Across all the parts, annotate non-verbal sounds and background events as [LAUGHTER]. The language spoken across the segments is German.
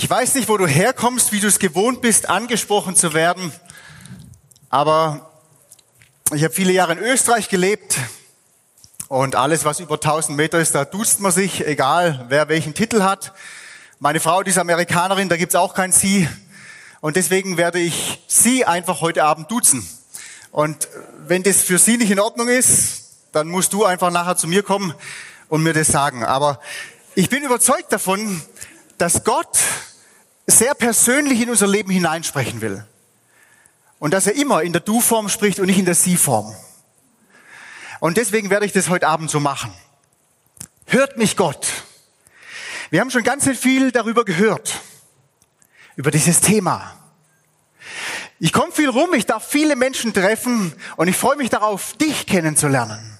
Ich weiß nicht, wo du herkommst, wie du es gewohnt bist, angesprochen zu werden, aber ich habe viele Jahre in Österreich gelebt und alles, was über 1000 Meter ist, da duzt man sich, egal wer welchen Titel hat. Meine Frau, die ist Amerikanerin, da gibt's auch kein Sie. Und deswegen werde ich Sie einfach heute Abend duzen. Und wenn das für Sie nicht in Ordnung ist, dann musst du einfach nachher zu mir kommen und mir das sagen. Aber ich bin überzeugt davon, dass Gott sehr persönlich in unser Leben hineinsprechen will. Und dass er immer in der Du-Form spricht und nicht in der Sie-Form. Und deswegen werde ich das heute Abend so machen. Hört mich Gott. Wir haben schon ganz viel darüber gehört. Über dieses Thema. Ich komme viel rum, ich darf viele Menschen treffen und ich freue mich darauf, dich kennenzulernen.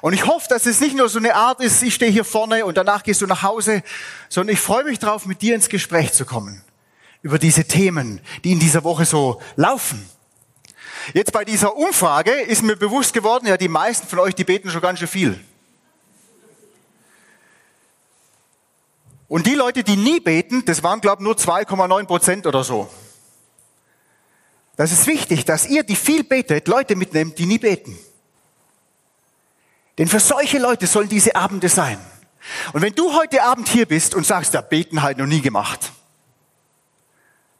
Und ich hoffe, dass es nicht nur so eine Art ist, ich stehe hier vorne und danach gehst du nach Hause, sondern ich freue mich darauf, mit dir ins Gespräch zu kommen über diese Themen, die in dieser Woche so laufen. Jetzt bei dieser Umfrage ist mir bewusst geworden, ja, die meisten von euch, die beten schon ganz schön viel. Und die Leute, die nie beten, das waren, glaube ich, nur 2,9 Prozent oder so. Das ist wichtig, dass ihr, die viel betet, Leute mitnehmt, die nie beten. Denn für solche Leute sollen diese Abende sein. Und wenn du heute Abend hier bist und sagst, ja, beten halt noch nie gemacht,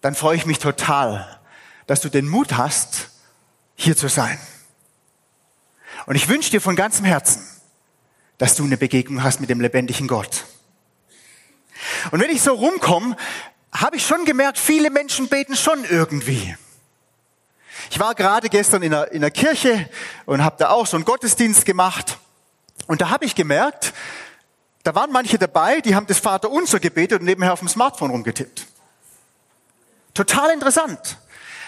dann freue ich mich total, dass du den Mut hast, hier zu sein. Und ich wünsche dir von ganzem Herzen, dass du eine Begegnung hast mit dem lebendigen Gott. Und wenn ich so rumkomme, habe ich schon gemerkt, viele Menschen beten schon irgendwie. Ich war gerade gestern in der, in der Kirche und habe da auch so einen Gottesdienst gemacht. Und da habe ich gemerkt, da waren manche dabei, die haben das Vater unser gebetet und nebenher auf dem Smartphone rumgetippt. Total interessant.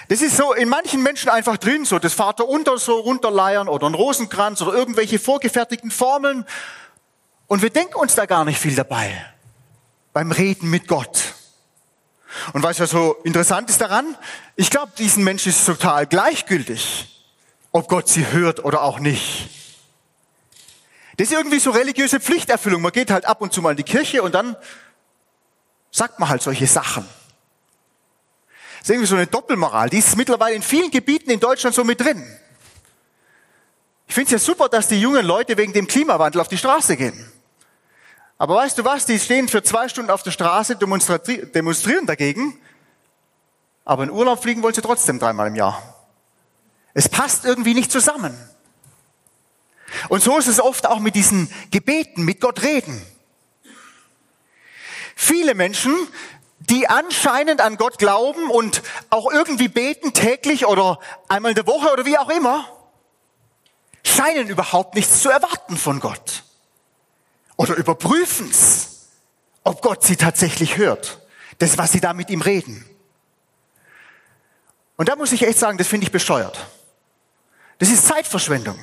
Das ist so in manchen Menschen einfach drin, so das Vater unter so runterleiern oder ein Rosenkranz oder irgendwelche vorgefertigten Formeln. Und wir denken uns da gar nicht viel dabei beim Reden mit Gott. Und was ja so interessant ist daran, ich glaube, diesen Menschen ist total gleichgültig, ob Gott sie hört oder auch nicht. Das ist irgendwie so religiöse Pflichterfüllung. Man geht halt ab und zu mal in die Kirche und dann sagt man halt solche Sachen. Das ist irgendwie so eine Doppelmoral. Die ist mittlerweile in vielen Gebieten in Deutschland so mit drin. Ich finde es ja super, dass die jungen Leute wegen dem Klimawandel auf die Straße gehen. Aber weißt du was? Die stehen für zwei Stunden auf der Straße, demonstrieren dagegen, aber in Urlaub fliegen wollen sie trotzdem dreimal im Jahr. Es passt irgendwie nicht zusammen. Und so ist es oft auch mit diesen Gebeten, mit Gott reden. Viele Menschen, die anscheinend an Gott glauben und auch irgendwie beten täglich oder einmal in der Woche oder wie auch immer, scheinen überhaupt nichts zu erwarten von Gott oder überprüfen es, ob Gott sie tatsächlich hört. Das, was sie da mit ihm reden. Und da muss ich echt sagen, das finde ich bescheuert. Das ist Zeitverschwendung.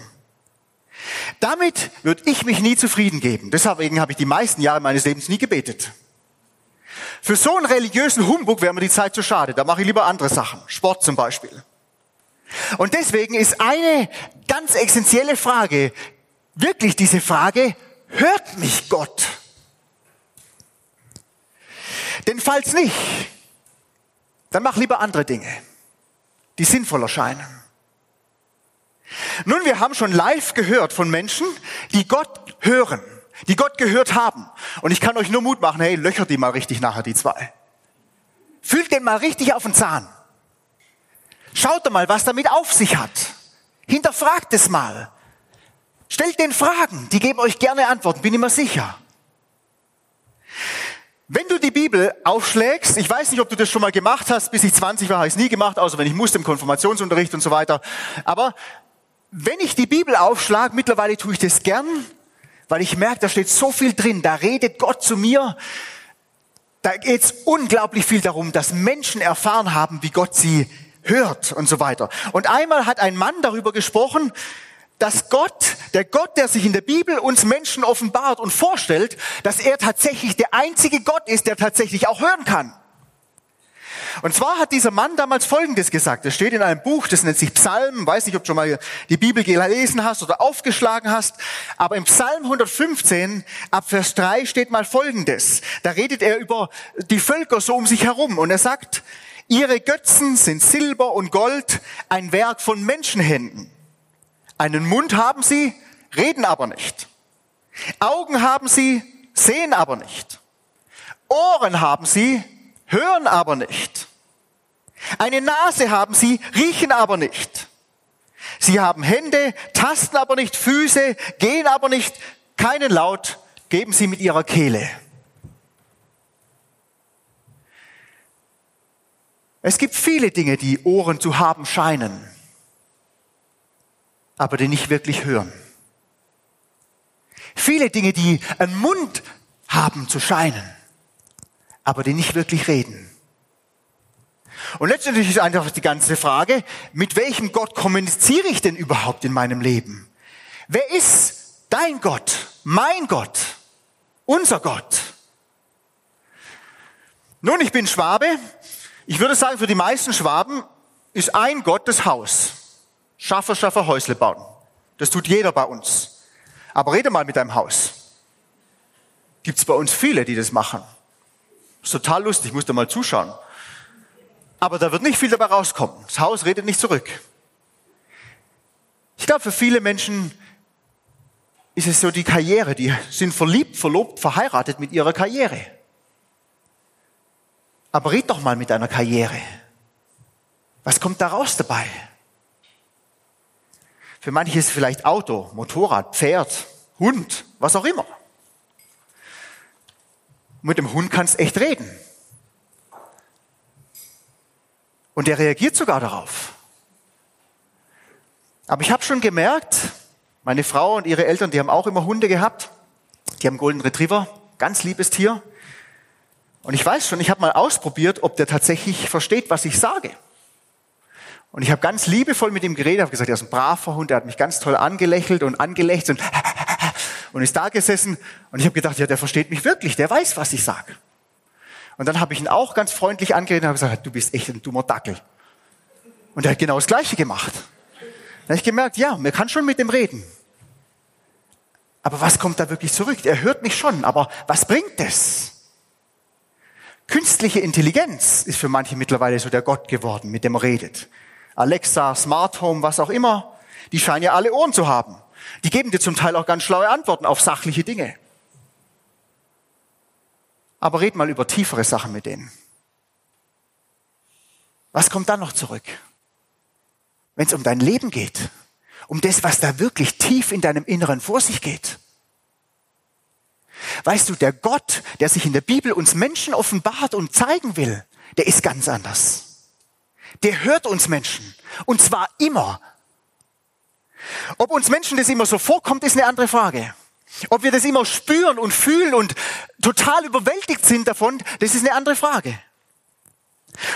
Damit würde ich mich nie zufrieden geben. Deswegen habe ich die meisten Jahre meines Lebens nie gebetet. Für so einen religiösen Humbug wäre mir die Zeit zu schade. Da mache ich lieber andere Sachen. Sport zum Beispiel. Und deswegen ist eine ganz essentielle Frage, wirklich diese Frage, hört mich Gott? Denn falls nicht, dann mach lieber andere Dinge, die sinnvoll erscheinen. Nun, wir haben schon live gehört von Menschen, die Gott hören, die Gott gehört haben. Und ich kann euch nur Mut machen, hey, löchert die mal richtig nachher, die zwei. Fühlt den mal richtig auf den Zahn. Schaut mal, was damit auf sich hat. Hinterfragt es mal. Stellt den Fragen, die geben euch gerne Antworten, bin ich mir sicher. Wenn du die Bibel aufschlägst, ich weiß nicht, ob du das schon mal gemacht hast, bis ich 20 war, habe ich es nie gemacht, außer wenn ich musste im Konfirmationsunterricht und so weiter. Aber wenn ich die Bibel aufschlage, mittlerweile tue ich das gern, weil ich merke, da steht so viel drin, da redet Gott zu mir. Da geht es unglaublich viel darum, dass Menschen erfahren haben, wie Gott sie hört und so weiter. Und einmal hat ein Mann darüber gesprochen, dass Gott, der Gott, der sich in der Bibel uns Menschen offenbart und vorstellt, dass er tatsächlich der einzige Gott ist, der tatsächlich auch hören kann. Und zwar hat dieser Mann damals Folgendes gesagt. Das steht in einem Buch, das nennt sich Psalm. Weiß nicht, ob du schon mal die Bibel gelesen hast oder aufgeschlagen hast. Aber im Psalm 115 ab Vers 3 steht mal Folgendes. Da redet er über die Völker so um sich herum. Und er sagt, ihre Götzen sind Silber und Gold, ein Werk von Menschenhänden. Einen Mund haben sie, reden aber nicht. Augen haben sie, sehen aber nicht. Ohren haben sie, hören aber nicht. Eine Nase haben sie, riechen aber nicht. Sie haben Hände, tasten aber nicht, Füße, gehen aber nicht, keinen Laut geben sie mit ihrer Kehle. Es gibt viele Dinge, die Ohren zu haben scheinen, aber die nicht wirklich hören. Viele Dinge, die einen Mund haben zu scheinen, aber die nicht wirklich reden. Und letztendlich ist einfach die ganze Frage, mit welchem Gott kommuniziere ich denn überhaupt in meinem Leben? Wer ist dein Gott, mein Gott, unser Gott? Nun, ich bin Schwabe. Ich würde sagen, für die meisten Schwaben ist ein Gott das Haus. Schaffer, Schaffer, Häusle bauen. Das tut jeder bei uns. Aber rede mal mit deinem Haus. Gibt es bei uns viele, die das machen. Ist total lustig, musst du mal zuschauen. Aber da wird nicht viel dabei rauskommen. Das Haus redet nicht zurück. Ich glaube, für viele Menschen ist es so die Karriere. Die sind verliebt, verlobt, verheiratet mit ihrer Karriere. Aber red doch mal mit deiner Karriere. Was kommt da raus dabei? Für manche ist es vielleicht Auto, Motorrad, Pferd, Hund, was auch immer. Mit dem Hund kannst echt reden. Und der reagiert sogar darauf. Aber ich habe schon gemerkt, meine Frau und ihre Eltern, die haben auch immer Hunde gehabt. Die haben Golden Retriever, ganz liebes Tier. Und ich weiß schon, ich habe mal ausprobiert, ob der tatsächlich versteht, was ich sage. Und ich habe ganz liebevoll mit ihm geredet, habe gesagt, er ist ein braver Hund, er hat mich ganz toll angelächelt und angelächelt und, [LAUGHS] und ist da gesessen. Und ich habe gedacht, ja, der versteht mich wirklich, der weiß, was ich sage. Und dann habe ich ihn auch ganz freundlich angeredet und habe gesagt, du bist echt ein dummer Dackel. Und er hat genau das Gleiche gemacht. Dann habe ich gemerkt, ja, man kann schon mit dem reden. Aber was kommt da wirklich zurück? Er hört mich schon, aber was bringt es? Künstliche Intelligenz ist für manche mittlerweile so der Gott geworden, mit dem er redet. Alexa, Smart Home, was auch immer, die scheinen ja alle Ohren zu haben. Die geben dir zum Teil auch ganz schlaue Antworten auf sachliche Dinge. Aber red mal über tiefere Sachen mit denen. Was kommt dann noch zurück? Wenn es um dein Leben geht, um das, was da wirklich tief in deinem Inneren vor sich geht. Weißt du, der Gott, der sich in der Bibel uns Menschen offenbart und zeigen will, der ist ganz anders der hört uns Menschen. Und zwar immer. Ob uns Menschen das immer so vorkommt, ist eine andere Frage. Ob wir das immer spüren und fühlen und total überwältigt sind davon, das ist eine andere Frage.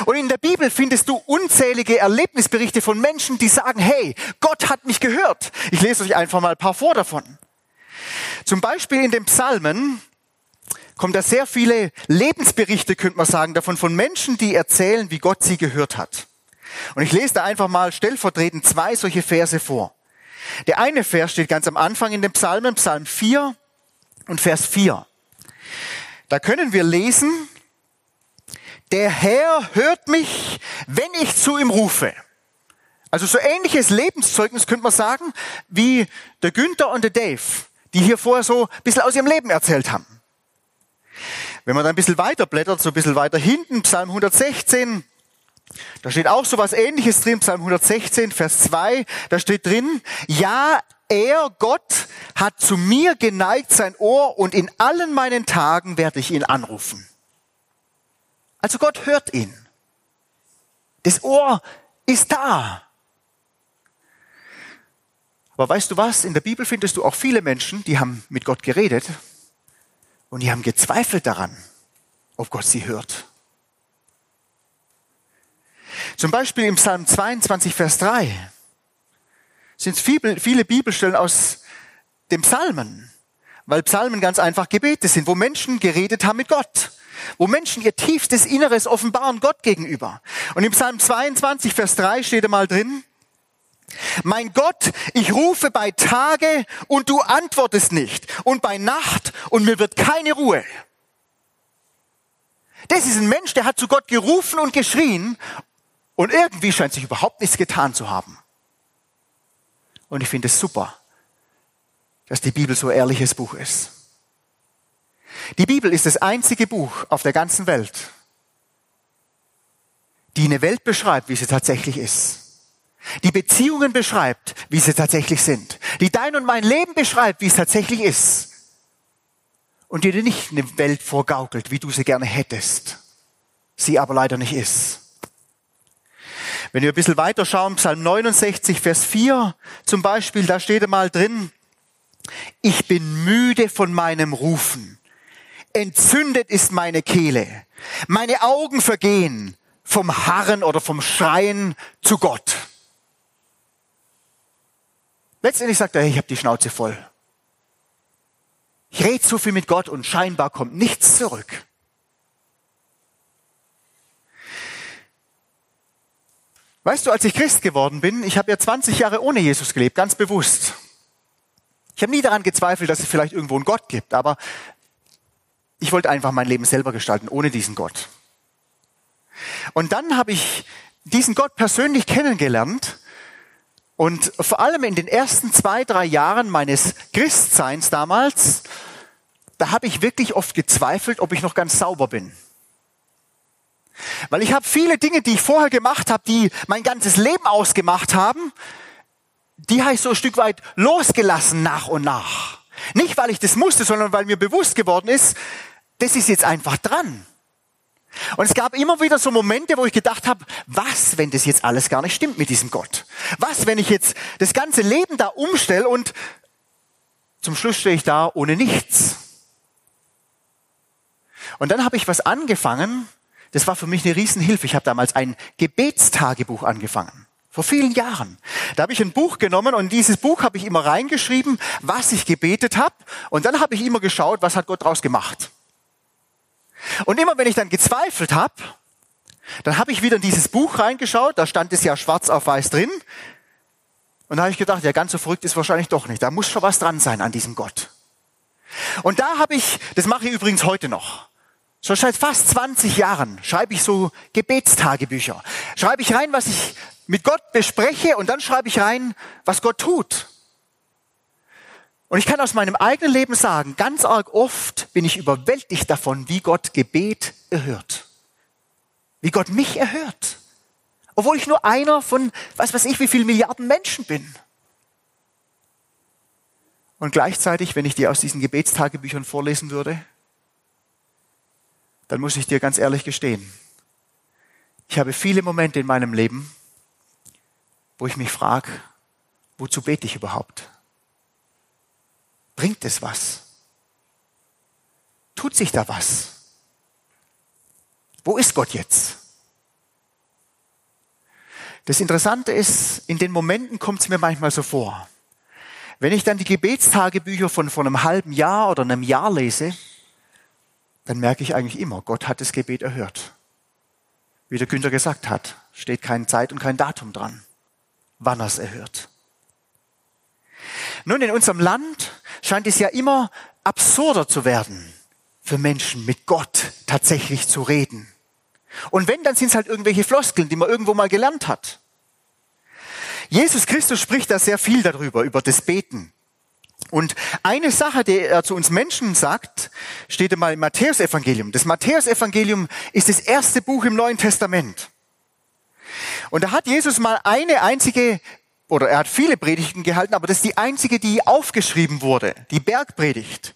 Und in der Bibel findest du unzählige Erlebnisberichte von Menschen, die sagen, hey, Gott hat mich gehört. Ich lese euch einfach mal ein paar vor davon. Zum Beispiel in den Psalmen kommen da sehr viele Lebensberichte, könnte man sagen, davon von Menschen, die erzählen, wie Gott sie gehört hat. Und ich lese da einfach mal stellvertretend zwei solche Verse vor. Der eine Vers steht ganz am Anfang in den Psalmen, Psalm 4 und Vers 4. Da können wir lesen, der Herr hört mich, wenn ich zu ihm rufe. Also so ähnliches Lebenszeugnis könnte man sagen, wie der Günther und der Dave, die hier vorher so ein bisschen aus ihrem Leben erzählt haben. Wenn man dann ein bisschen weiter blättert, so ein bisschen weiter hinten, Psalm 116, da steht auch so was ähnliches drin, Psalm 116, Vers 2, da steht drin, ja, er, Gott, hat zu mir geneigt sein Ohr und in allen meinen Tagen werde ich ihn anrufen. Also Gott hört ihn. Das Ohr ist da. Aber weißt du was? In der Bibel findest du auch viele Menschen, die haben mit Gott geredet und die haben gezweifelt daran, ob Gott sie hört. Zum Beispiel im Psalm 22, Vers 3 sind viele Bibelstellen aus dem Psalmen, weil Psalmen ganz einfach Gebete sind, wo Menschen geredet haben mit Gott. wo Menschen ihr tiefstes Inneres offenbaren Gott gegenüber. Und im Psalm 22, Vers 3 steht einmal drin, mein Gott, ich rufe bei Tage und du antwortest nicht und bei Nacht und mir wird keine Ruhe. Das ist ein Mensch, der hat zu Gott gerufen und geschrien und irgendwie scheint sich überhaupt nichts getan zu haben. Und ich finde es super, dass die Bibel so ehrliches Buch ist. Die Bibel ist das einzige Buch auf der ganzen Welt, die eine Welt beschreibt, wie sie tatsächlich ist. Die Beziehungen beschreibt, wie sie tatsächlich sind. Die dein und mein Leben beschreibt, wie es tatsächlich ist. Und dir nicht eine Welt vorgaukelt, wie du sie gerne hättest. Sie aber leider nicht ist. Wenn wir ein bisschen weiter schauen, Psalm 69, Vers 4 zum Beispiel, da steht einmal drin, ich bin müde von meinem Rufen. Entzündet ist meine Kehle. Meine Augen vergehen vom Harren oder vom Schreien zu Gott. Letztendlich sagt er, ich habe die Schnauze voll. Ich rede so viel mit Gott und scheinbar kommt nichts zurück. Weißt du, als ich Christ geworden bin, ich habe ja 20 Jahre ohne Jesus gelebt, ganz bewusst. Ich habe nie daran gezweifelt, dass es vielleicht irgendwo einen Gott gibt, aber ich wollte einfach mein Leben selber gestalten, ohne diesen Gott. Und dann habe ich diesen Gott persönlich kennengelernt und vor allem in den ersten zwei, drei Jahren meines Christseins damals, da habe ich wirklich oft gezweifelt, ob ich noch ganz sauber bin. Weil ich habe viele Dinge, die ich vorher gemacht habe, die mein ganzes Leben ausgemacht haben, die habe ich so ein Stück weit losgelassen nach und nach. Nicht, weil ich das musste, sondern weil mir bewusst geworden ist, das ist jetzt einfach dran. Und es gab immer wieder so Momente, wo ich gedacht habe, was, wenn das jetzt alles gar nicht stimmt mit diesem Gott? Was, wenn ich jetzt das ganze Leben da umstelle und zum Schluss stehe ich da ohne nichts? Und dann habe ich was angefangen, das war für mich eine Riesenhilfe. Ich habe damals ein Gebetstagebuch angefangen. Vor vielen Jahren. Da habe ich ein Buch genommen und in dieses Buch habe ich immer reingeschrieben, was ich gebetet habe. Und dann habe ich immer geschaut, was hat Gott daraus gemacht. Und immer wenn ich dann gezweifelt habe, dann habe ich wieder in dieses Buch reingeschaut, da stand es ja schwarz auf weiß drin. Und da habe ich gedacht, ja, ganz so verrückt ist wahrscheinlich doch nicht. Da muss schon was dran sein an diesem Gott. Und da habe ich, das mache ich übrigens heute noch. Schon seit fast 20 Jahren schreibe ich so Gebetstagebücher. Schreibe ich rein, was ich mit Gott bespreche und dann schreibe ich rein, was Gott tut. Und ich kann aus meinem eigenen Leben sagen, ganz arg oft bin ich überwältigt davon, wie Gott Gebet erhört. Wie Gott mich erhört. Obwohl ich nur einer von, was weiß ich, wie viele Milliarden Menschen bin. Und gleichzeitig, wenn ich dir aus diesen Gebetstagebüchern vorlesen würde, dann muss ich dir ganz ehrlich gestehen, ich habe viele Momente in meinem Leben, wo ich mich frage, wozu bete ich überhaupt? Bringt es was? Tut sich da was? Wo ist Gott jetzt? Das Interessante ist, in den Momenten kommt es mir manchmal so vor. Wenn ich dann die Gebetstagebücher von vor einem halben Jahr oder einem Jahr lese, dann merke ich eigentlich immer, Gott hat das Gebet erhört. Wie der Günther gesagt hat, steht keine Zeit und kein Datum dran, wann er es erhört. Nun, in unserem Land scheint es ja immer absurder zu werden, für Menschen mit Gott tatsächlich zu reden. Und wenn, dann sind es halt irgendwelche Floskeln, die man irgendwo mal gelernt hat. Jesus Christus spricht da sehr viel darüber, über das Beten. Und eine Sache, die er zu uns Menschen sagt, steht einmal im Matthäusevangelium. Das Matthäusevangelium ist das erste Buch im Neuen Testament. Und da hat Jesus mal eine einzige, oder er hat viele Predigten gehalten, aber das ist die einzige, die aufgeschrieben wurde, die Bergpredigt.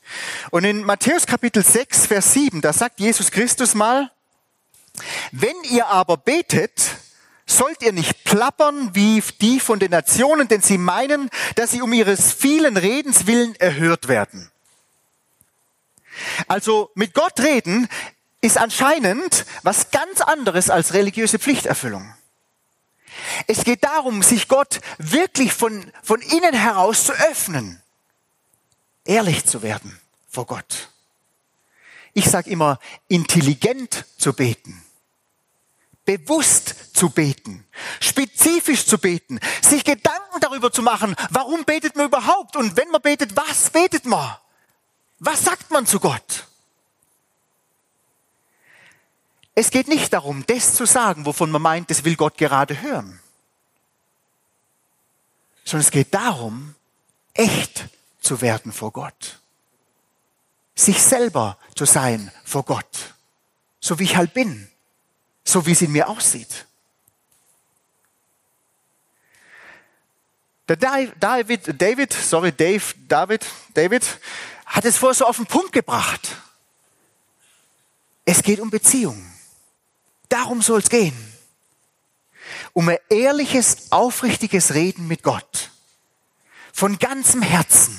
Und in Matthäus Kapitel 6, Vers 7, da sagt Jesus Christus mal, wenn ihr aber betet, sollt ihr nicht plappern wie die von den Nationen, denn sie meinen, dass sie um ihres vielen Redens willen erhört werden. Also mit Gott reden ist anscheinend was ganz anderes als religiöse Pflichterfüllung. Es geht darum, sich Gott wirklich von, von innen heraus zu öffnen, ehrlich zu werden vor Gott ich sage immer, intelligent zu beten bewusst zu beten, spezifisch zu beten, sich Gedanken darüber zu machen, warum betet man überhaupt? Und wenn man betet, was betet man? Was sagt man zu Gott? Es geht nicht darum, das zu sagen, wovon man meint, das will Gott gerade hören, sondern es geht darum, echt zu werden vor Gott, sich selber zu sein vor Gott, so wie ich halt bin so wie es in mir aussieht. Der David, David, sorry, Dave, David, David hat es vorher so auf den Punkt gebracht. Es geht um Beziehungen. Darum soll es gehen. Um ein ehrliches, aufrichtiges Reden mit Gott. Von ganzem Herzen.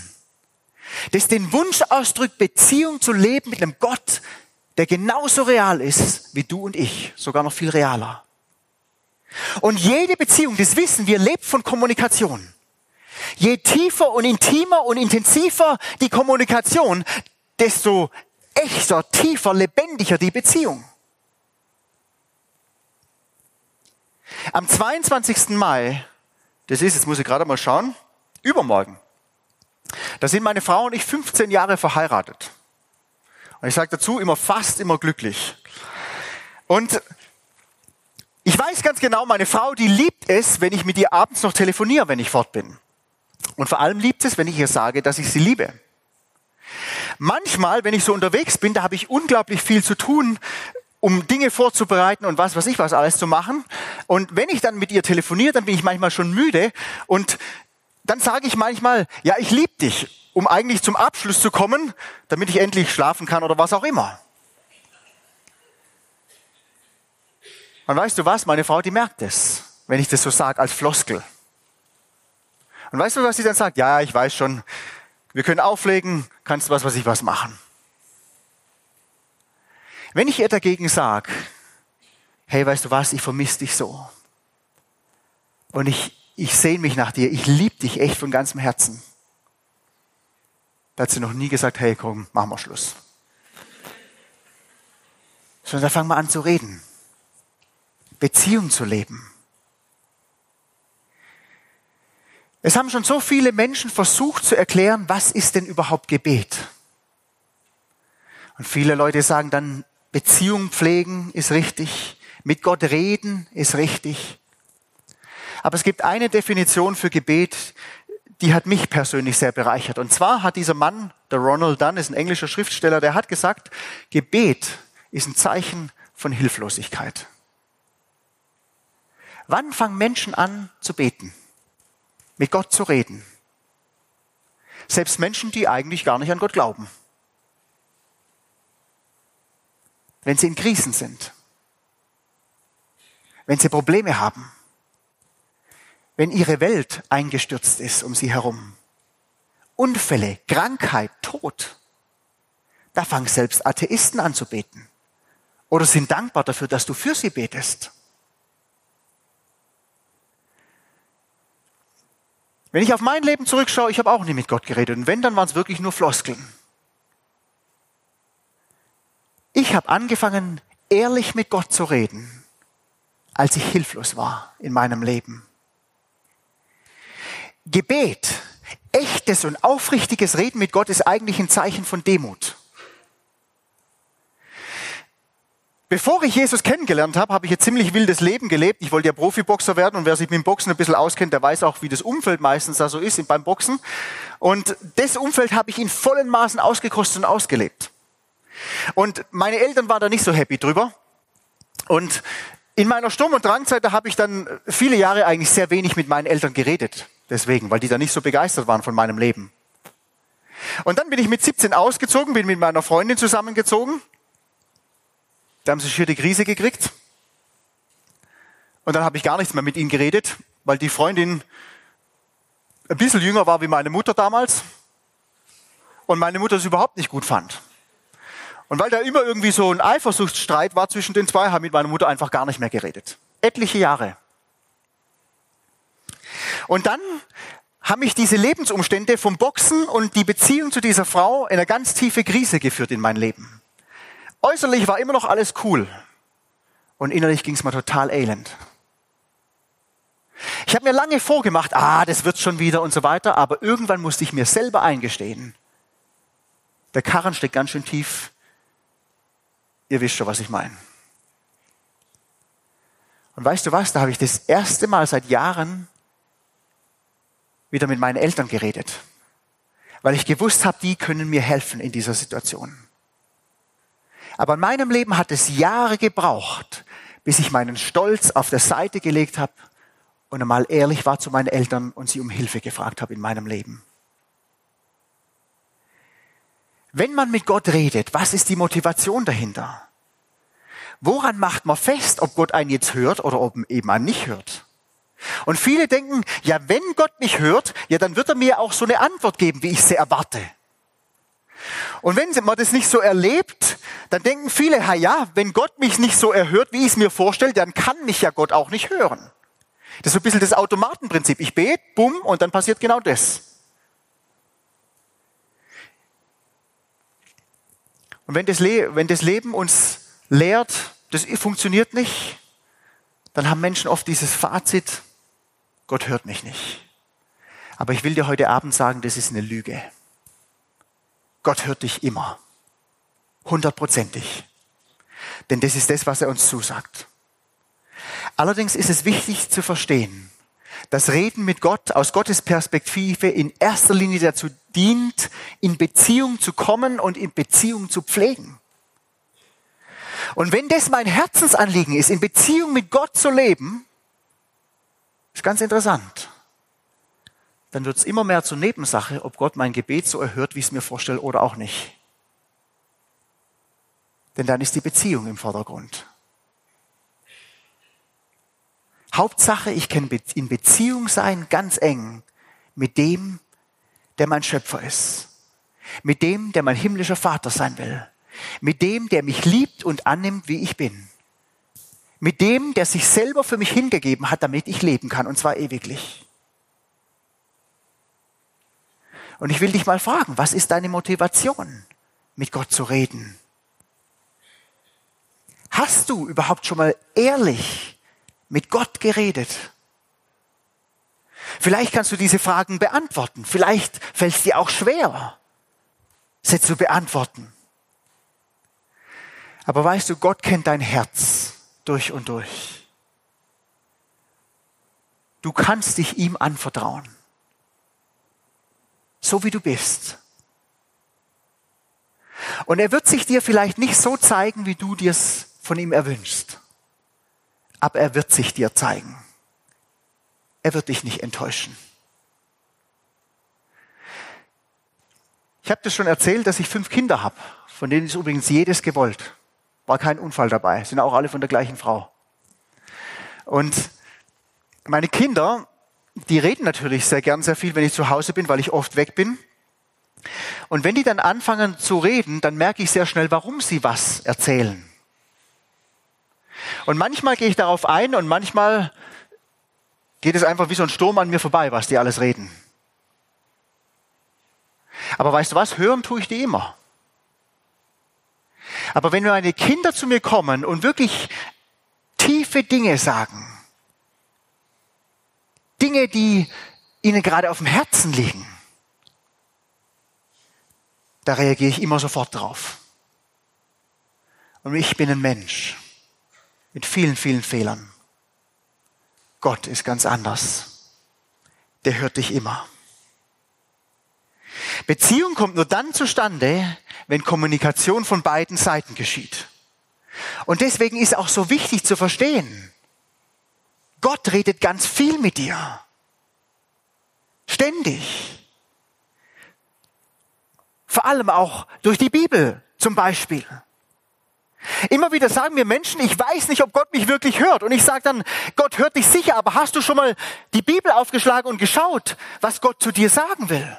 Das den Wunsch ausdrückt, Beziehung zu leben mit einem Gott, der genauso real ist wie du und ich, sogar noch viel realer. Und jede Beziehung, das wissen wir, lebt von Kommunikation. Je tiefer und intimer und intensiver die Kommunikation, desto echter, tiefer, lebendiger die Beziehung. Am 22. Mai, das ist, jetzt muss ich gerade mal schauen, übermorgen, da sind meine Frau und ich 15 Jahre verheiratet. Und ich sage dazu immer fast immer glücklich. Und ich weiß ganz genau, meine Frau, die liebt es, wenn ich mit ihr abends noch telefoniere, wenn ich fort bin. Und vor allem liebt es, wenn ich ihr sage, dass ich sie liebe. Manchmal, wenn ich so unterwegs bin, da habe ich unglaublich viel zu tun, um Dinge vorzubereiten und was weiß ich was alles zu machen. Und wenn ich dann mit ihr telefoniere, dann bin ich manchmal schon müde und dann sage ich manchmal, ja, ich liebe dich um eigentlich zum Abschluss zu kommen, damit ich endlich schlafen kann oder was auch immer. Und weißt du was? Meine Frau, die merkt es, wenn ich das so sage als Floskel. Und weißt du, was sie dann sagt? Ja, ich weiß schon. Wir können auflegen, kannst du was, was ich was machen. Wenn ich ihr dagegen sage, hey, weißt du was, ich vermisse dich so. Und ich, ich sehne mich nach dir, ich liebe dich echt von ganzem Herzen. Da hat sie noch nie gesagt, hey, komm, machen wir Schluss. Sondern da fangen wir an zu reden. Beziehung zu leben. Es haben schon so viele Menschen versucht zu erklären, was ist denn überhaupt Gebet? Und viele Leute sagen dann, Beziehung pflegen ist richtig, mit Gott reden ist richtig. Aber es gibt eine Definition für Gebet, die hat mich persönlich sehr bereichert. Und zwar hat dieser Mann, der Ronald Dunn, ist ein englischer Schriftsteller, der hat gesagt, Gebet ist ein Zeichen von Hilflosigkeit. Wann fangen Menschen an zu beten? Mit Gott zu reden? Selbst Menschen, die eigentlich gar nicht an Gott glauben. Wenn sie in Krisen sind. Wenn sie Probleme haben wenn ihre Welt eingestürzt ist um sie herum. Unfälle, Krankheit, Tod. Da fangen selbst Atheisten an zu beten. Oder sind dankbar dafür, dass du für sie betest. Wenn ich auf mein Leben zurückschaue, ich habe auch nie mit Gott geredet. Und wenn, dann waren es wirklich nur Floskeln. Ich habe angefangen, ehrlich mit Gott zu reden, als ich hilflos war in meinem Leben. Gebet, echtes und aufrichtiges Reden mit Gott ist eigentlich ein Zeichen von Demut. Bevor ich Jesus kennengelernt habe, habe ich ein ziemlich wildes Leben gelebt. Ich wollte ja Profiboxer werden und wer sich mit dem Boxen ein bisschen auskennt, der weiß auch, wie das Umfeld meistens da so ist beim Boxen. Und das Umfeld habe ich in vollen Maßen ausgekostet und ausgelebt. Und meine Eltern waren da nicht so happy drüber. Und in meiner Sturm- und Drangzeit, da habe ich dann viele Jahre eigentlich sehr wenig mit meinen Eltern geredet. Deswegen, weil die da nicht so begeistert waren von meinem Leben. Und dann bin ich mit 17 ausgezogen, bin mit meiner Freundin zusammengezogen. Da haben sie schier die Krise gekriegt. Und dann habe ich gar nichts mehr mit ihnen geredet, weil die Freundin ein bisschen jünger war wie meine Mutter damals und meine Mutter es überhaupt nicht gut fand. Und weil da immer irgendwie so ein Eifersuchtsstreit war zwischen den zwei, habe ich mit meiner Mutter einfach gar nicht mehr geredet. Etliche Jahre. Und dann haben mich diese Lebensumstände vom Boxen und die Beziehung zu dieser Frau in eine ganz tiefe Krise geführt in mein Leben. Äußerlich war immer noch alles cool und innerlich ging es mir total elend. Ich habe mir lange vorgemacht, ah, das wird schon wieder und so weiter, aber irgendwann musste ich mir selber eingestehen. Der Karren steckt ganz schön tief. Ihr wisst schon, was ich meine. Und weißt du was, da habe ich das erste Mal seit Jahren wieder mit meinen Eltern geredet, weil ich gewusst habe, die können mir helfen in dieser Situation. Aber in meinem Leben hat es Jahre gebraucht, bis ich meinen Stolz auf der Seite gelegt habe und einmal ehrlich war zu meinen Eltern und sie um Hilfe gefragt habe in meinem Leben. Wenn man mit Gott redet, was ist die Motivation dahinter? Woran macht man fest, ob Gott einen jetzt hört oder ob eben einen nicht hört? Und viele denken, ja, wenn Gott mich hört, ja, dann wird er mir auch so eine Antwort geben, wie ich sie erwarte. Und wenn man das nicht so erlebt, dann denken viele, ha ja, wenn Gott mich nicht so erhört, wie ich es mir vorstelle, dann kann mich ja Gott auch nicht hören. Das ist so ein bisschen das Automatenprinzip. Ich bete, bumm, und dann passiert genau das. Und wenn das, wenn das Leben uns lehrt, das funktioniert nicht, dann haben Menschen oft dieses Fazit, Gott hört mich nicht. Aber ich will dir heute Abend sagen, das ist eine Lüge. Gott hört dich immer. Hundertprozentig. Denn das ist das, was er uns zusagt. Allerdings ist es wichtig zu verstehen, dass Reden mit Gott aus Gottes Perspektive in erster Linie dazu dient, in Beziehung zu kommen und in Beziehung zu pflegen. Und wenn das mein Herzensanliegen ist, in Beziehung mit Gott zu leben, ist ganz interessant. Dann wird es immer mehr zur Nebensache, ob Gott mein Gebet so erhört, wie ich es mir vorstelle, oder auch nicht. Denn dann ist die Beziehung im Vordergrund. Hauptsache, ich kann in Beziehung sein, ganz eng, mit dem, der mein Schöpfer ist. Mit dem, der mein himmlischer Vater sein will. Mit dem, der mich liebt und annimmt, wie ich bin mit dem, der sich selber für mich hingegeben hat, damit ich leben kann, und zwar ewiglich. Und ich will dich mal fragen, was ist deine Motivation, mit Gott zu reden? Hast du überhaupt schon mal ehrlich mit Gott geredet? Vielleicht kannst du diese Fragen beantworten. Vielleicht fällt es dir auch schwer, sie zu beantworten. Aber weißt du, Gott kennt dein Herz durch und durch. Du kannst dich ihm anvertrauen, so wie du bist. Und er wird sich dir vielleicht nicht so zeigen, wie du dir es von ihm erwünschst, aber er wird sich dir zeigen. Er wird dich nicht enttäuschen. Ich habe das schon erzählt, dass ich fünf Kinder habe, von denen ist übrigens jedes gewollt. War kein Unfall dabei, sind auch alle von der gleichen Frau. Und meine Kinder, die reden natürlich sehr gern sehr viel, wenn ich zu Hause bin, weil ich oft weg bin. Und wenn die dann anfangen zu reden, dann merke ich sehr schnell, warum sie was erzählen. Und manchmal gehe ich darauf ein und manchmal geht es einfach wie so ein Sturm an mir vorbei, was die alles reden. Aber weißt du was? Hören tue ich die immer. Aber wenn meine Kinder zu mir kommen und wirklich tiefe Dinge sagen, Dinge, die ihnen gerade auf dem Herzen liegen, da reagiere ich immer sofort drauf. Und ich bin ein Mensch mit vielen, vielen Fehlern. Gott ist ganz anders. Der hört dich immer. Beziehung kommt nur dann zustande, wenn Kommunikation von beiden Seiten geschieht. Und deswegen ist auch so wichtig zu verstehen, Gott redet ganz viel mit dir. Ständig. Vor allem auch durch die Bibel zum Beispiel. Immer wieder sagen mir Menschen, ich weiß nicht, ob Gott mich wirklich hört. Und ich sage dann, Gott hört dich sicher, aber hast du schon mal die Bibel aufgeschlagen und geschaut, was Gott zu dir sagen will?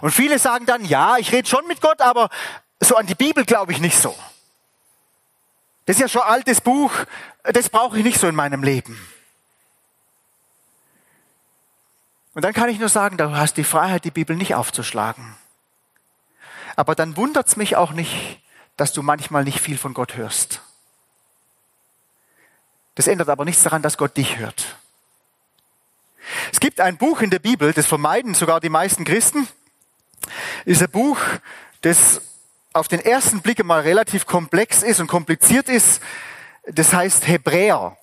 Und viele sagen dann, ja, ich rede schon mit Gott, aber so an die Bibel glaube ich nicht so. Das ist ja schon altes Buch, das brauche ich nicht so in meinem Leben. Und dann kann ich nur sagen, du hast die Freiheit, die Bibel nicht aufzuschlagen. Aber dann wundert es mich auch nicht, dass du manchmal nicht viel von Gott hörst. Das ändert aber nichts daran, dass Gott dich hört. Es gibt ein Buch in der Bibel, das vermeiden sogar die meisten Christen. Ist ein Buch, das auf den ersten Blick mal relativ komplex ist und kompliziert ist. Das heißt Hebräer.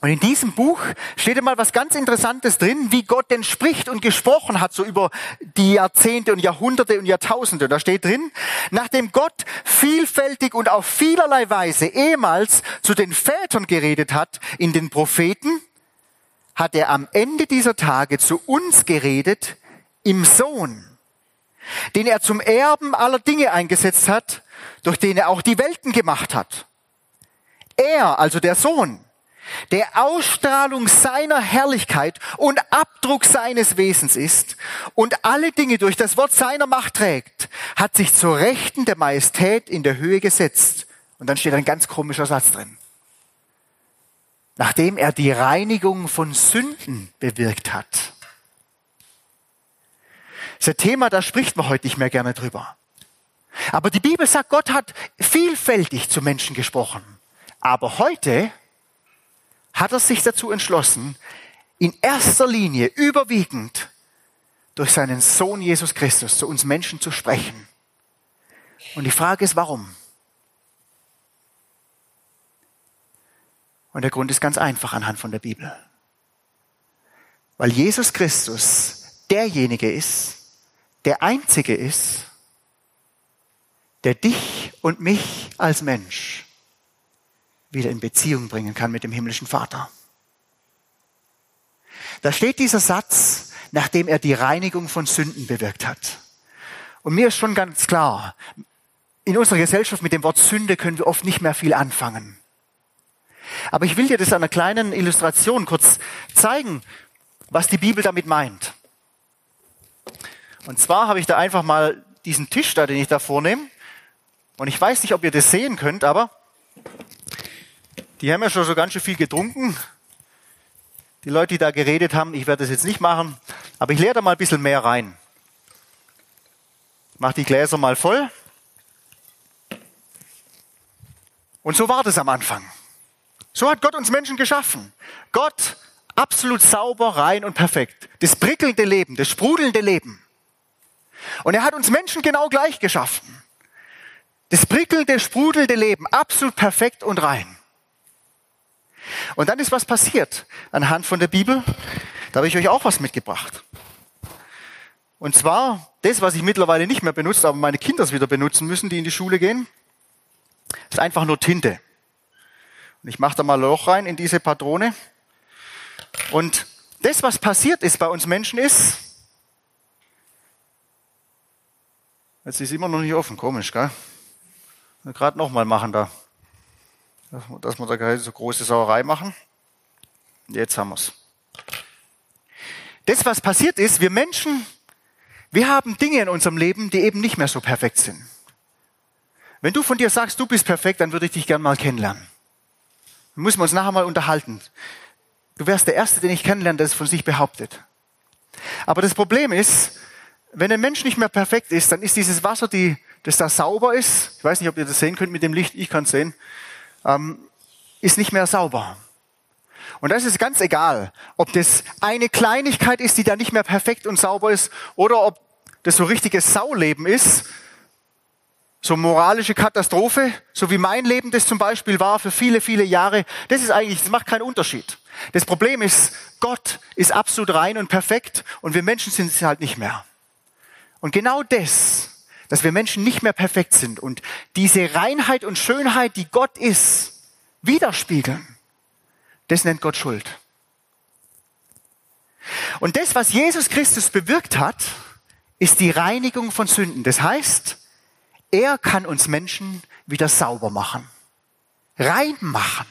Und in diesem Buch steht einmal was ganz Interessantes drin, wie Gott denn spricht und gesprochen hat, so über die Jahrzehnte und Jahrhunderte und Jahrtausende. Da steht drin, nachdem Gott vielfältig und auf vielerlei Weise ehemals zu den Vätern geredet hat, in den Propheten, hat er am Ende dieser Tage zu uns geredet im Sohn, den er zum Erben aller Dinge eingesetzt hat, durch den er auch die Welten gemacht hat. Er, also der Sohn, der Ausstrahlung seiner Herrlichkeit und Abdruck seines Wesens ist und alle Dinge durch das Wort seiner Macht trägt, hat sich zur Rechten der Majestät in der Höhe gesetzt. Und dann steht ein ganz komischer Satz drin. Nachdem er die Reinigung von Sünden bewirkt hat. Das Thema, da spricht man heute nicht mehr gerne drüber. Aber die Bibel sagt, Gott hat vielfältig zu Menschen gesprochen. Aber heute hat er sich dazu entschlossen, in erster Linie überwiegend durch seinen Sohn Jesus Christus zu uns Menschen zu sprechen. Und die Frage ist, warum? Und der Grund ist ganz einfach anhand von der Bibel. Weil Jesus Christus derjenige ist, der einzige ist, der dich und mich als Mensch wieder in Beziehung bringen kann mit dem himmlischen Vater. Da steht dieser Satz, nachdem er die Reinigung von Sünden bewirkt hat. Und mir ist schon ganz klar, in unserer Gesellschaft mit dem Wort Sünde können wir oft nicht mehr viel anfangen. Aber ich will dir das an einer kleinen Illustration kurz zeigen, was die Bibel damit meint. Und zwar habe ich da einfach mal diesen Tisch da, den ich da vornehme. Und ich weiß nicht, ob ihr das sehen könnt, aber die haben ja schon so ganz schön viel getrunken. Die Leute, die da geredet haben, ich werde das jetzt nicht machen, aber ich leere da mal ein bisschen mehr rein. Mach die Gläser mal voll. Und so war das am Anfang. So hat Gott uns Menschen geschaffen. Gott absolut sauber, rein und perfekt. Das prickelnde Leben, das sprudelnde Leben. Und er hat uns Menschen genau gleich geschaffen. Das prickelnde, sprudelnde Leben, absolut perfekt und rein. Und dann ist was passiert anhand von der Bibel. Da habe ich euch auch was mitgebracht. Und zwar das, was ich mittlerweile nicht mehr benutze, aber meine Kinder es wieder benutzen müssen, die in die Schule gehen, ist einfach nur Tinte. Und ich mache da mal Loch rein in diese Patrone. Und das, was passiert ist bei uns Menschen, ist, jetzt ist immer noch nicht offen, komisch, gell? Gerade nochmal machen da dass wir da keine so große Sauerei machen. Jetzt haben wir's. Das, was passiert ist, wir Menschen, wir haben Dinge in unserem Leben, die eben nicht mehr so perfekt sind. Wenn du von dir sagst, du bist perfekt, dann würde ich dich gern mal kennenlernen. Dann müssen wir uns nachher mal unterhalten. Du wärst der Erste, den ich kennenlerne, der es von sich behauptet. Aber das Problem ist, wenn ein Mensch nicht mehr perfekt ist, dann ist dieses Wasser, die, das da sauber ist, ich weiß nicht, ob ihr das sehen könnt mit dem Licht, ich kann es sehen, ähm, ist nicht mehr sauber. Und das ist ganz egal, ob das eine Kleinigkeit ist, die da nicht mehr perfekt und sauber ist, oder ob das so richtiges Sauleben ist, so moralische Katastrophe, so wie mein Leben das zum Beispiel war für viele, viele Jahre. Das ist eigentlich, das macht keinen Unterschied. Das Problem ist, Gott ist absolut rein und perfekt und wir Menschen sind es halt nicht mehr. Und genau das dass wir Menschen nicht mehr perfekt sind und diese Reinheit und Schönheit, die Gott ist, widerspiegeln. Das nennt Gott Schuld. Und das, was Jesus Christus bewirkt hat, ist die Reinigung von Sünden. Das heißt, er kann uns Menschen wieder sauber machen, rein machen.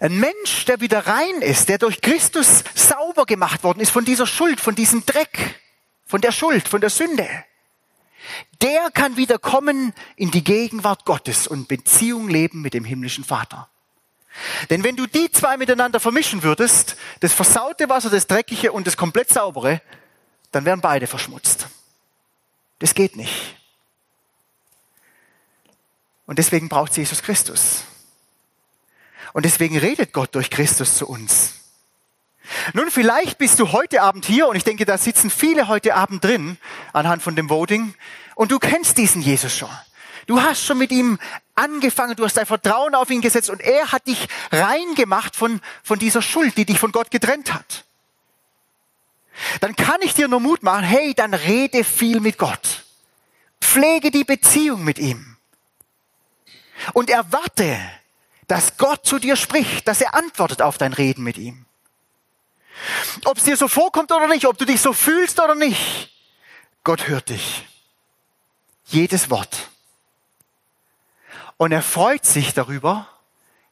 Ein Mensch, der wieder rein ist, der durch Christus sauber gemacht worden ist von dieser Schuld, von diesem Dreck, von der Schuld, von der Sünde, der kann wieder kommen in die Gegenwart Gottes und Beziehung leben mit dem himmlischen Vater. Denn wenn du die zwei miteinander vermischen würdest, das versaute Wasser, das dreckige und das komplett saubere, dann wären beide verschmutzt. Das geht nicht. Und deswegen braucht es Jesus Christus. Und deswegen redet Gott durch Christus zu uns. Nun, vielleicht bist du heute Abend hier und ich denke, da sitzen viele heute Abend drin anhand von dem Voting und du kennst diesen Jesus schon. Du hast schon mit ihm angefangen, du hast dein Vertrauen auf ihn gesetzt und er hat dich reingemacht von, von dieser Schuld, die dich von Gott getrennt hat. Dann kann ich dir nur Mut machen, hey, dann rede viel mit Gott. Pflege die Beziehung mit ihm. Und erwarte, dass Gott zu dir spricht, dass er antwortet auf dein Reden mit ihm. Ob es dir so vorkommt oder nicht, ob du dich so fühlst oder nicht, Gott hört dich. Jedes Wort. Und er freut sich darüber,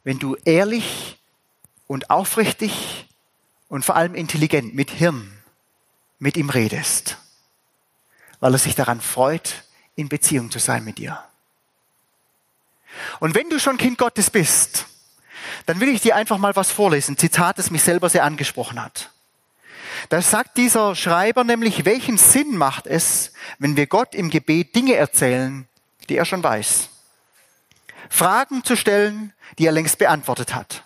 wenn du ehrlich und aufrichtig und vor allem intelligent mit Hirn mit ihm redest, weil er sich daran freut, in Beziehung zu sein mit dir. Und wenn du schon Kind Gottes bist, dann will ich dir einfach mal was vorlesen. Zitat, das mich selber sehr angesprochen hat. Da sagt dieser Schreiber nämlich, welchen Sinn macht es, wenn wir Gott im Gebet Dinge erzählen, die er schon weiß? Fragen zu stellen, die er längst beantwortet hat.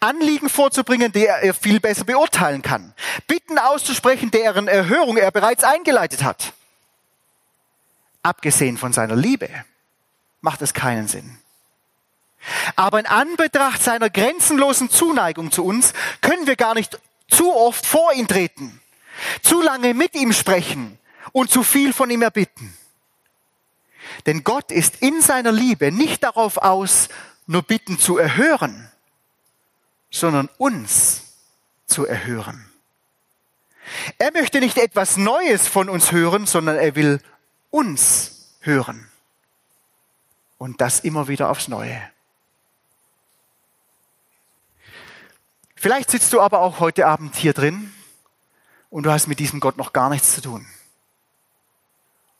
Anliegen vorzubringen, die er viel besser beurteilen kann. Bitten auszusprechen, deren Erhörung er bereits eingeleitet hat. Abgesehen von seiner Liebe macht es keinen Sinn. Aber in Anbetracht seiner grenzenlosen Zuneigung zu uns können wir gar nicht zu oft vor ihn treten, zu lange mit ihm sprechen und zu viel von ihm erbitten. Denn Gott ist in seiner Liebe nicht darauf aus, nur Bitten zu erhören, sondern uns zu erhören. Er möchte nicht etwas Neues von uns hören, sondern er will uns hören. Und das immer wieder aufs Neue. Vielleicht sitzt du aber auch heute Abend hier drin und du hast mit diesem Gott noch gar nichts zu tun.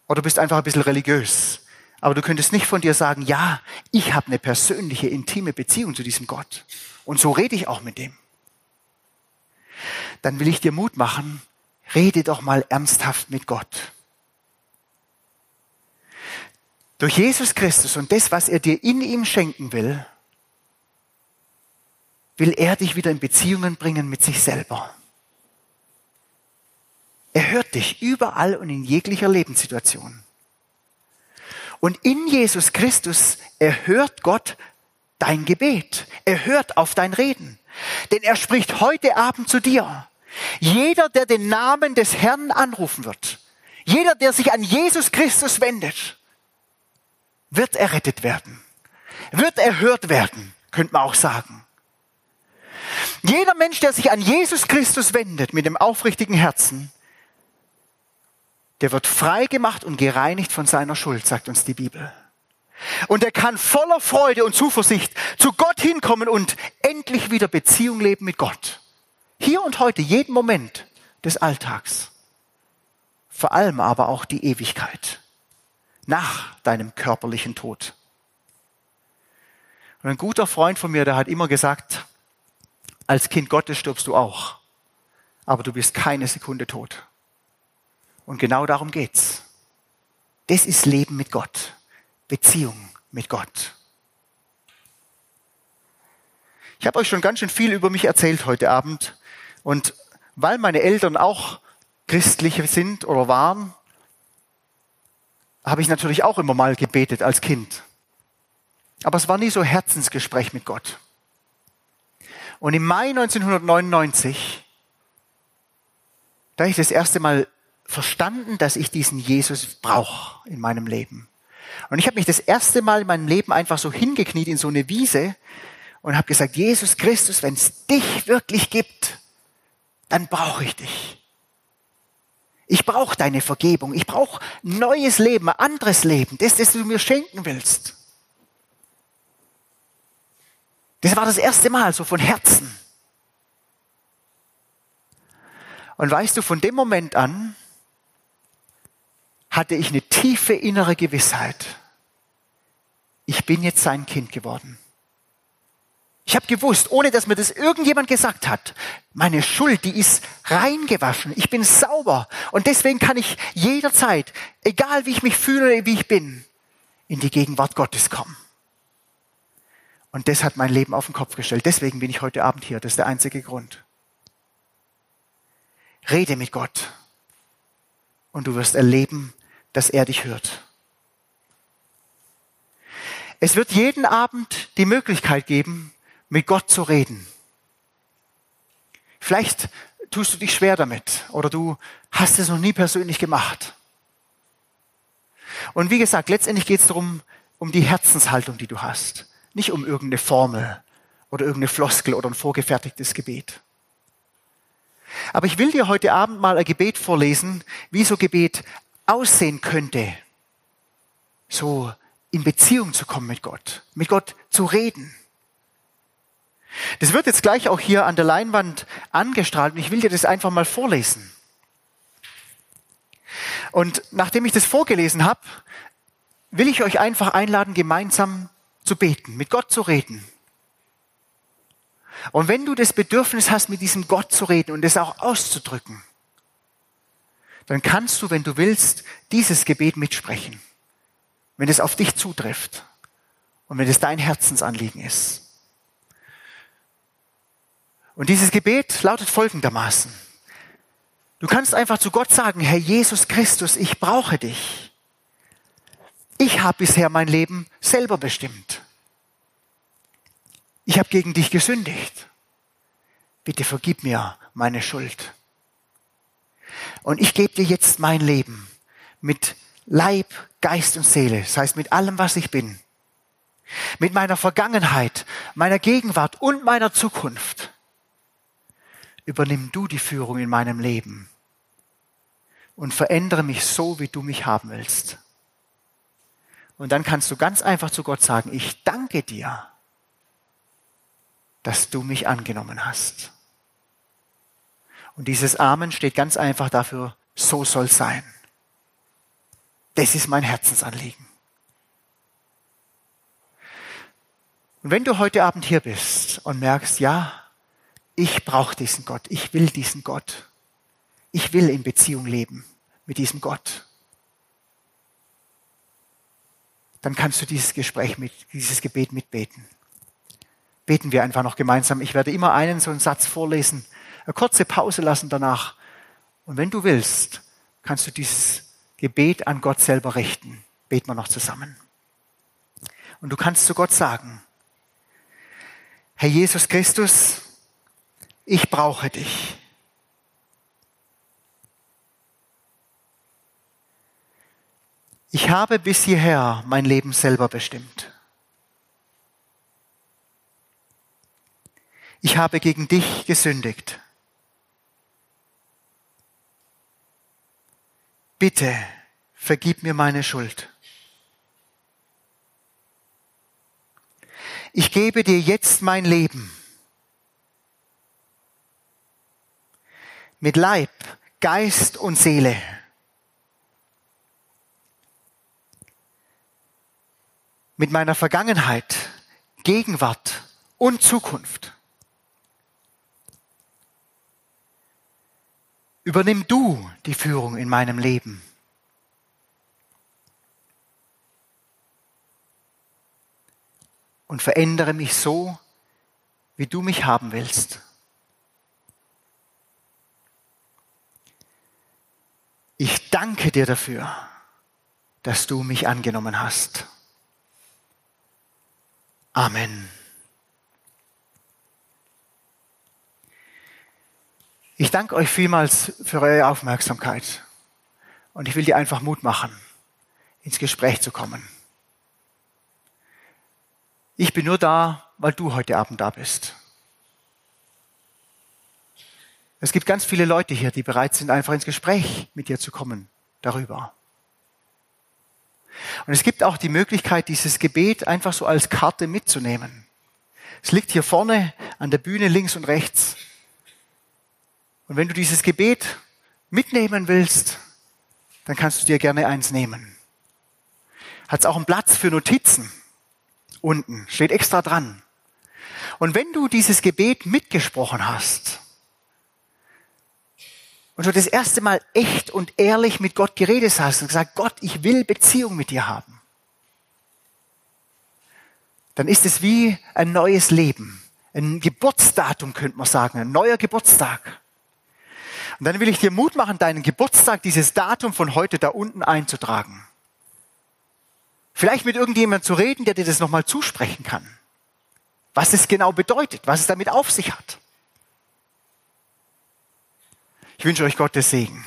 Oder du bist einfach ein bisschen religiös. Aber du könntest nicht von dir sagen, ja, ich habe eine persönliche, intime Beziehung zu diesem Gott. Und so rede ich auch mit dem. Dann will ich dir Mut machen, rede doch mal ernsthaft mit Gott. Durch Jesus Christus und das, was er dir in ihm schenken will, will er dich wieder in Beziehungen bringen mit sich selber. Er hört dich überall und in jeglicher Lebenssituation. Und in Jesus Christus erhört Gott dein Gebet. Er hört auf dein Reden. Denn er spricht heute Abend zu dir. Jeder, der den Namen des Herrn anrufen wird, jeder, der sich an Jesus Christus wendet, wird errettet werden, wird erhört werden, könnte man auch sagen. Jeder Mensch, der sich an Jesus Christus wendet mit dem aufrichtigen Herzen, der wird frei gemacht und gereinigt von seiner Schuld, sagt uns die Bibel. Und er kann voller Freude und Zuversicht zu Gott hinkommen und endlich wieder Beziehung leben mit Gott. Hier und heute, jeden Moment des Alltags. Vor allem aber auch die Ewigkeit. Nach deinem körperlichen Tod. Und ein guter Freund von mir, der hat immer gesagt, als Kind Gottes stirbst du auch. Aber du bist keine Sekunde tot. Und genau darum geht's. Das ist Leben mit Gott. Beziehung mit Gott. Ich habe euch schon ganz schön viel über mich erzählt heute Abend. Und weil meine Eltern auch christlich sind oder waren, habe ich natürlich auch immer mal gebetet als Kind. Aber es war nie so Herzensgespräch mit Gott. Und im Mai 1999, da ich das erste Mal verstanden, dass ich diesen Jesus brauche in meinem Leben. Und ich habe mich das erste Mal in meinem Leben einfach so hingekniet in so eine Wiese und habe gesagt, Jesus Christus, wenn es dich wirklich gibt, dann brauche ich dich. Ich brauche deine Vergebung. Ich brauche neues Leben, ein anderes Leben, das, das du mir schenken willst. Das war das erste Mal so von Herzen. Und weißt du, von dem Moment an hatte ich eine tiefe innere Gewissheit. Ich bin jetzt sein Kind geworden. Ich habe gewusst, ohne dass mir das irgendjemand gesagt hat, meine Schuld, die ist reingewaschen. Ich bin sauber. Und deswegen kann ich jederzeit, egal wie ich mich fühle oder wie ich bin, in die Gegenwart Gottes kommen. Und das hat mein Leben auf den Kopf gestellt. Deswegen bin ich heute Abend hier. Das ist der einzige Grund. Rede mit Gott. Und du wirst erleben, dass er dich hört. Es wird jeden Abend die Möglichkeit geben, mit Gott zu reden. Vielleicht tust du dich schwer damit oder du hast es noch nie persönlich gemacht. Und wie gesagt, letztendlich geht es darum, um die Herzenshaltung, die du hast, nicht um irgendeine Formel oder irgendeine Floskel oder ein vorgefertigtes Gebet. Aber ich will dir heute Abend mal ein Gebet vorlesen, wie so Gebet aussehen könnte, so in Beziehung zu kommen mit Gott, mit Gott zu reden. Das wird jetzt gleich auch hier an der Leinwand angestrahlt und ich will dir das einfach mal vorlesen. Und nachdem ich das vorgelesen habe, will ich euch einfach einladen, gemeinsam zu beten, mit Gott zu reden. Und wenn du das Bedürfnis hast, mit diesem Gott zu reden und es auch auszudrücken, dann kannst du, wenn du willst, dieses Gebet mitsprechen, wenn es auf dich zutrifft und wenn es dein Herzensanliegen ist. Und dieses Gebet lautet folgendermaßen. Du kannst einfach zu Gott sagen, Herr Jesus Christus, ich brauche dich. Ich habe bisher mein Leben selber bestimmt. Ich habe gegen dich gesündigt. Bitte vergib mir meine Schuld. Und ich gebe dir jetzt mein Leben mit Leib, Geist und Seele, das heißt mit allem, was ich bin, mit meiner Vergangenheit, meiner Gegenwart und meiner Zukunft übernimm du die Führung in meinem Leben und verändere mich so, wie du mich haben willst. Und dann kannst du ganz einfach zu Gott sagen, ich danke dir, dass du mich angenommen hast. Und dieses Amen steht ganz einfach dafür, so soll sein. Das ist mein Herzensanliegen. Und wenn du heute Abend hier bist und merkst, ja, ich brauche diesen Gott, ich will diesen Gott, ich will in Beziehung leben mit diesem Gott, dann kannst du dieses Gespräch mit, dieses Gebet mitbeten. Beten wir einfach noch gemeinsam. Ich werde immer einen so einen Satz vorlesen, eine kurze Pause lassen danach. Und wenn du willst, kannst du dieses Gebet an Gott selber richten. Beten wir noch zusammen. Und du kannst zu Gott sagen, Herr Jesus Christus, ich brauche dich. Ich habe bis hierher mein Leben selber bestimmt. Ich habe gegen dich gesündigt. Bitte vergib mir meine Schuld. Ich gebe dir jetzt mein Leben. Mit Leib, Geist und Seele. Mit meiner Vergangenheit, Gegenwart und Zukunft. Übernimm du die Führung in meinem Leben. Und verändere mich so, wie du mich haben willst. Ich danke dir dafür, dass du mich angenommen hast. Amen. Ich danke euch vielmals für eure Aufmerksamkeit und ich will dir einfach Mut machen, ins Gespräch zu kommen. Ich bin nur da, weil du heute Abend da bist. Es gibt ganz viele Leute hier, die bereit sind, einfach ins Gespräch mit dir zu kommen darüber. Und es gibt auch die Möglichkeit, dieses Gebet einfach so als Karte mitzunehmen. Es liegt hier vorne an der Bühne links und rechts. Und wenn du dieses Gebet mitnehmen willst, dann kannst du dir gerne eins nehmen. Hat es auch einen Platz für Notizen unten, steht extra dran. Und wenn du dieses Gebet mitgesprochen hast und du das erste Mal echt und ehrlich mit Gott geredet hast und gesagt, Gott, ich will Beziehung mit dir haben, dann ist es wie ein neues Leben, ein Geburtsdatum könnte man sagen, ein neuer Geburtstag. Und dann will ich dir Mut machen, deinen Geburtstag, dieses Datum von heute da unten einzutragen. Vielleicht mit irgendjemandem zu reden, der dir das nochmal zusprechen kann. Was es genau bedeutet, was es damit auf sich hat. Ich wünsche euch Gottes Segen.